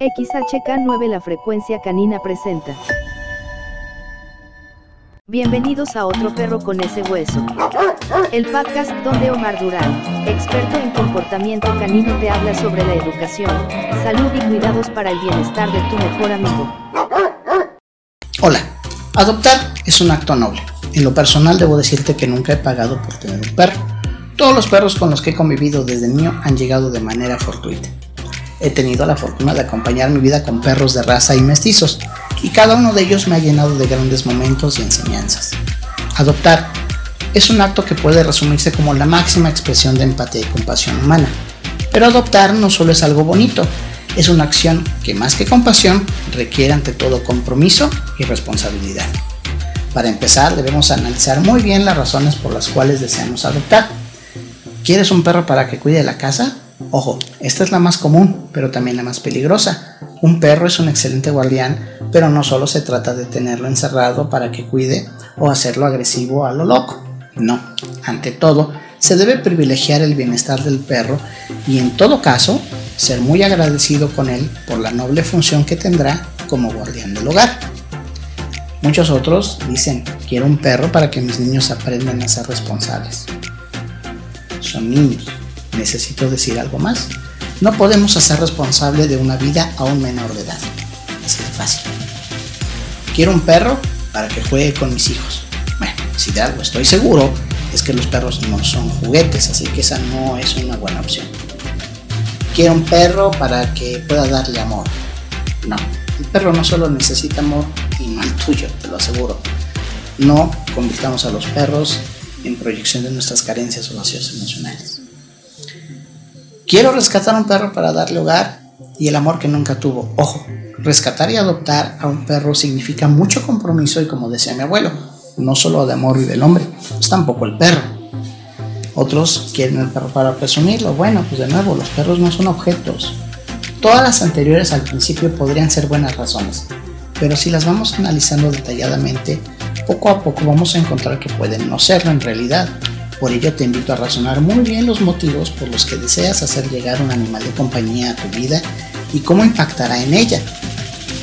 XHK9 La Frecuencia Canina presenta. Bienvenidos a otro perro con ese hueso. El podcast donde Omar Durán, experto en comportamiento canino, te habla sobre la educación, salud y cuidados para el bienestar de tu mejor amigo. Hola, adoptar es un acto noble. En lo personal debo decirte que nunca he pagado por tener un perro. Todos los perros con los que he convivido desde niño han llegado de manera fortuita he tenido la fortuna de acompañar mi vida con perros de raza y mestizos, y cada uno de ellos me ha llenado de grandes momentos y enseñanzas. Adoptar es un acto que puede resumirse como la máxima expresión de empatía y compasión humana. Pero adoptar no solo es algo bonito, es una acción que más que compasión requiere ante todo compromiso y responsabilidad. Para empezar debemos analizar muy bien las razones por las cuales deseamos adoptar. ¿Quieres un perro para que cuide la casa? Ojo, esta es la más común, pero también la más peligrosa. Un perro es un excelente guardián, pero no solo se trata de tenerlo encerrado para que cuide o hacerlo agresivo a lo loco. No, ante todo, se debe privilegiar el bienestar del perro y en todo caso, ser muy agradecido con él por la noble función que tendrá como guardián del hogar. Muchos otros dicen, quiero un perro para que mis niños aprendan a ser responsables. Son niños, ¿Necesito decir algo más? No podemos hacer responsable de una vida a un menor de edad. Así de fácil. Quiero un perro para que juegue con mis hijos. Bueno, si de algo estoy seguro es que los perros no son juguetes, así que esa no es una buena opción. Quiero un perro para que pueda darle amor. No, el perro no solo necesita amor y no el tuyo, te lo aseguro. No convirtamos a los perros en proyección de nuestras carencias o vacíos emocionales. Quiero rescatar a un perro para darle hogar y el amor que nunca tuvo. Ojo, rescatar y adoptar a un perro significa mucho compromiso y como decía mi abuelo, no solo de amor y del hombre, es tampoco el perro. Otros quieren el perro para presumirlo. Bueno, pues de nuevo, los perros no son objetos. Todas las anteriores al principio podrían ser buenas razones, pero si las vamos analizando detalladamente, poco a poco vamos a encontrar que pueden no serlo en realidad. Por ello te invito a razonar muy bien los motivos por los que deseas hacer llegar un animal de compañía a tu vida y cómo impactará en ella,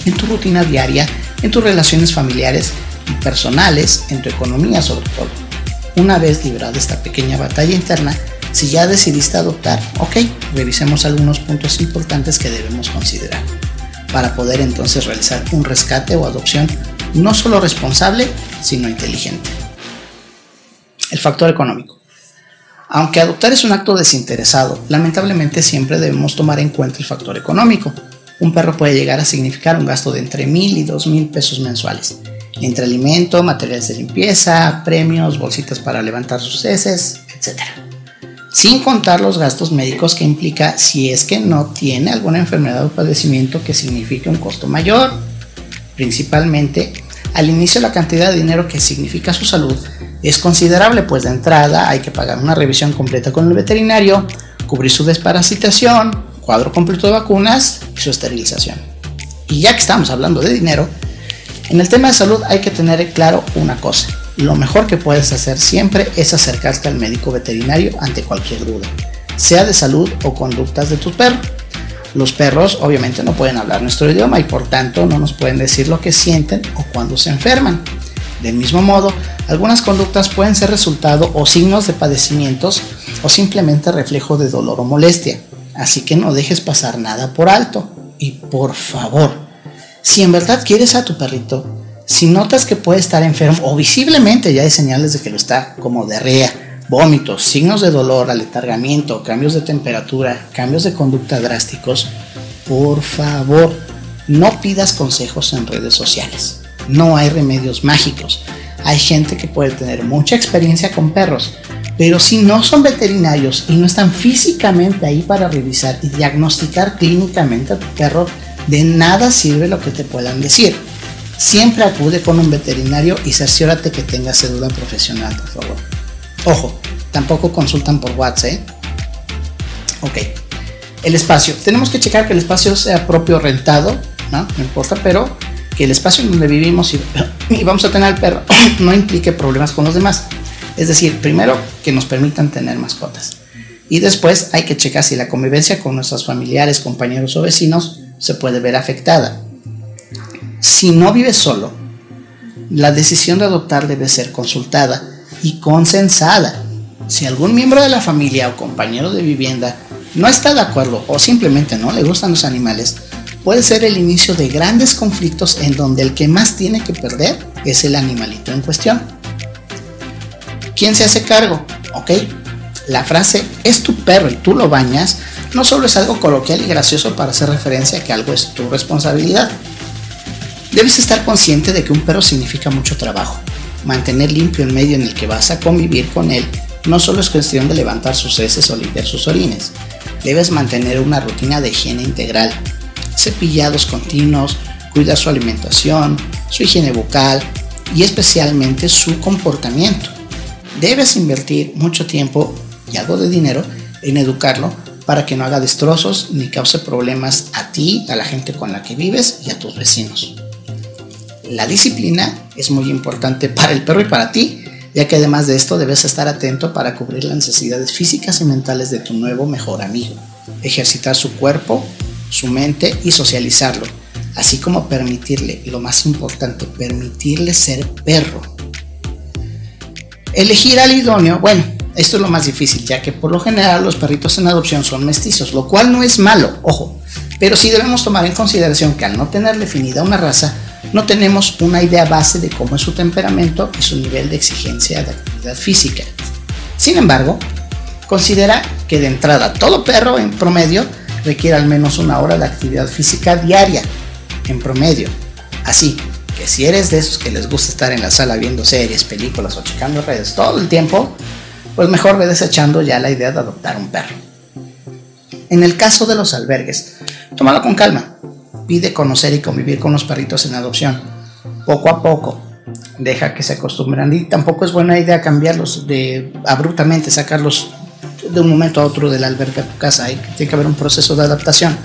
en tu rutina diaria, en tus relaciones familiares y personales, en tu economía sobre todo. Una vez librada esta pequeña batalla interna, si ya decidiste adoptar, ok, revisemos algunos puntos importantes que debemos considerar para poder entonces realizar un rescate o adopción no solo responsable, sino inteligente el factor económico. Aunque adoptar es un acto desinteresado, lamentablemente siempre debemos tomar en cuenta el factor económico. Un perro puede llegar a significar un gasto de entre mil y dos mil pesos mensuales, entre alimento, materiales de limpieza, premios, bolsitas para levantar sus heces, etc. Sin contar los gastos médicos que implica si es que no tiene alguna enfermedad o padecimiento que signifique un costo mayor. Principalmente, al inicio la cantidad de dinero que significa su salud es considerable, pues de entrada hay que pagar una revisión completa con el veterinario, cubrir su desparasitación, cuadro completo de vacunas y su esterilización. Y ya que estamos hablando de dinero, en el tema de salud hay que tener claro una cosa. Lo mejor que puedes hacer siempre es acercarte al médico veterinario ante cualquier duda, sea de salud o conductas de tu perro. Los perros obviamente no pueden hablar nuestro idioma y por tanto no nos pueden decir lo que sienten o cuando se enferman. Del mismo modo, algunas conductas pueden ser resultado o signos de padecimientos o simplemente reflejo de dolor o molestia. Así que no dejes pasar nada por alto. Y por favor, si en verdad quieres a tu perrito, si notas que puede estar enfermo o visiblemente ya hay señales de que lo está, como diarrea, vómitos, signos de dolor, aletargamiento, cambios de temperatura, cambios de conducta drásticos, por favor, no pidas consejos en redes sociales. No hay remedios mágicos. Hay gente que puede tener mucha experiencia con perros, pero si no son veterinarios y no están físicamente ahí para revisar y diagnosticar clínicamente a tu perro, de nada sirve lo que te puedan decir. Siempre acude con un veterinario y cerciórate que tenga cédula profesional, por favor. Ojo, tampoco consultan por WhatsApp. ¿eh? Ok. El espacio. Tenemos que checar que el espacio sea propio rentado, ¿no? No importa, pero que el espacio en donde vivimos y, vamos a tener al perro no implique problemas con los demás. Es decir, primero que nos permitan tener mascotas. Y después hay que checar si la convivencia con nuestros familiares, compañeros o vecinos se puede ver afectada. Si no vives solo, la decisión de adoptar debe ser consultada y consensada. Si algún miembro de la familia o compañero de vivienda no está de acuerdo o simplemente no le gustan los animales, puede ser el inicio de grandes conflictos en donde el que más tiene que perder es el animalito en cuestión. ¿Quién se hace cargo? ¿Ok? La frase es tu perro y tú lo bañas no solo es algo coloquial y gracioso para hacer referencia a que algo es tu responsabilidad. Debes estar consciente de que un perro significa mucho trabajo. Mantener limpio el medio en el que vas a convivir con él no solo es cuestión de levantar sus heces o limpiar sus orines. Debes mantener una rutina de higiene integral, cepillados continuos, cuidar su alimentación, su higiene bucal y especialmente su comportamiento. Debes invertir mucho tiempo y algo de dinero en educarlo para que no haga destrozos ni cause problemas a ti, a la gente con la que vives y a tus vecinos. La disciplina es muy importante para el perro y para ti, ya que además de esto debes estar atento para cubrir las necesidades físicas y mentales de tu nuevo mejor amigo, ejercitar su cuerpo, su mente y socializarlo, así como permitirle, lo más importante, permitirle ser perro. Elegir al idóneo, bueno, esto es lo más difícil, ya que por lo general los perritos en adopción son mestizos, lo cual no es malo, ojo, pero sí debemos tomar en consideración que al no tener definida una raza, no tenemos una idea base de cómo es su temperamento y su nivel de exigencia de actividad física. Sin embargo, considera que de entrada todo perro en promedio requiere al menos una hora de actividad física diaria, en promedio. Así que si eres de esos que les gusta estar en la sala viendo series, películas o checando redes todo el tiempo, pues mejor ve desechando ya la idea de adoptar un perro. En el caso de los albergues, tómalo con calma. Pide conocer y convivir con los perritos en adopción. Poco a poco. Deja que se acostumbren y tampoco es buena idea cambiarlos de abruptamente, sacarlos de un momento a otro del albergue a tu casa. Hay, que haber un proceso de adaptación.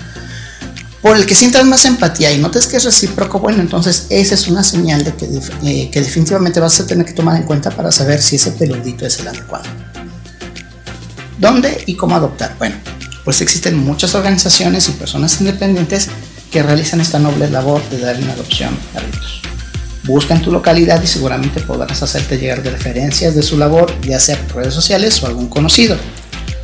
Por el que sientas más empatía y notes que es recíproco, bueno, entonces esa es una señal de que, eh, que definitivamente vas a tener que tomar en cuenta para saber si ese peludito es el adecuado. ¿Dónde y cómo adoptar? Bueno, pues existen muchas organizaciones y personas independientes realizan esta noble labor de dar una adopción a perritos. Busca en tu localidad y seguramente podrás hacerte llegar referencias de su labor, ya sea por redes sociales o algún conocido.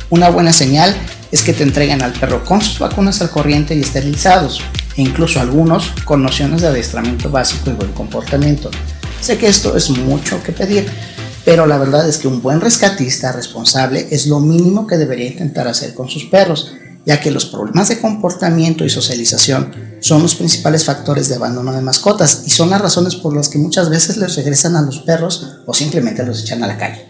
Una buena señal es que te entreguen al perro con sus vacunas al corriente y esterilizados, e incluso algunos con nociones de adiestramiento básico y buen comportamiento. Sé que esto es mucho que pedir, pero la verdad es que un buen rescatista responsable es lo mínimo que debería intentar hacer con sus perros, ya que los problemas de comportamiento y socialización son los principales factores de abandono de mascotas y son las razones por las que muchas veces les regresan a los perros o simplemente los echan a la calle.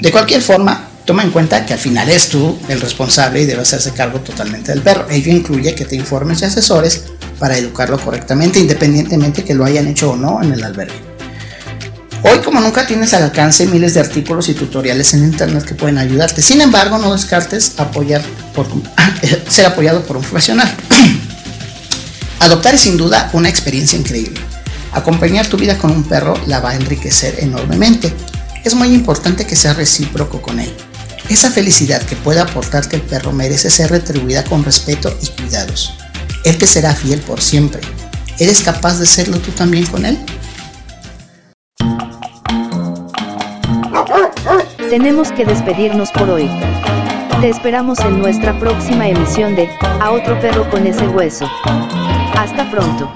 De cualquier forma, toma en cuenta que al final es tú el responsable y debe hacerse cargo totalmente del perro. Ello incluye que te informes y asesores para educarlo correctamente, independientemente que lo hayan hecho o no en el albergue. Hoy como nunca tienes al alcance miles de artículos y tutoriales en internet que pueden ayudarte. Sin embargo, no descartes apoyar por, ser apoyado por un profesional. Adoptar es sin duda una experiencia increíble. Acompañar tu vida con un perro la va a enriquecer enormemente. Es muy importante que seas recíproco con él. Esa felicidad que puede aportarte el perro merece ser retribuida con respeto y cuidados. Él te será fiel por siempre. ¿Eres capaz de serlo tú también con él? Tenemos que despedirnos por hoy. Te esperamos en nuestra próxima emisión de A otro perro con ese hueso. Hasta pronto.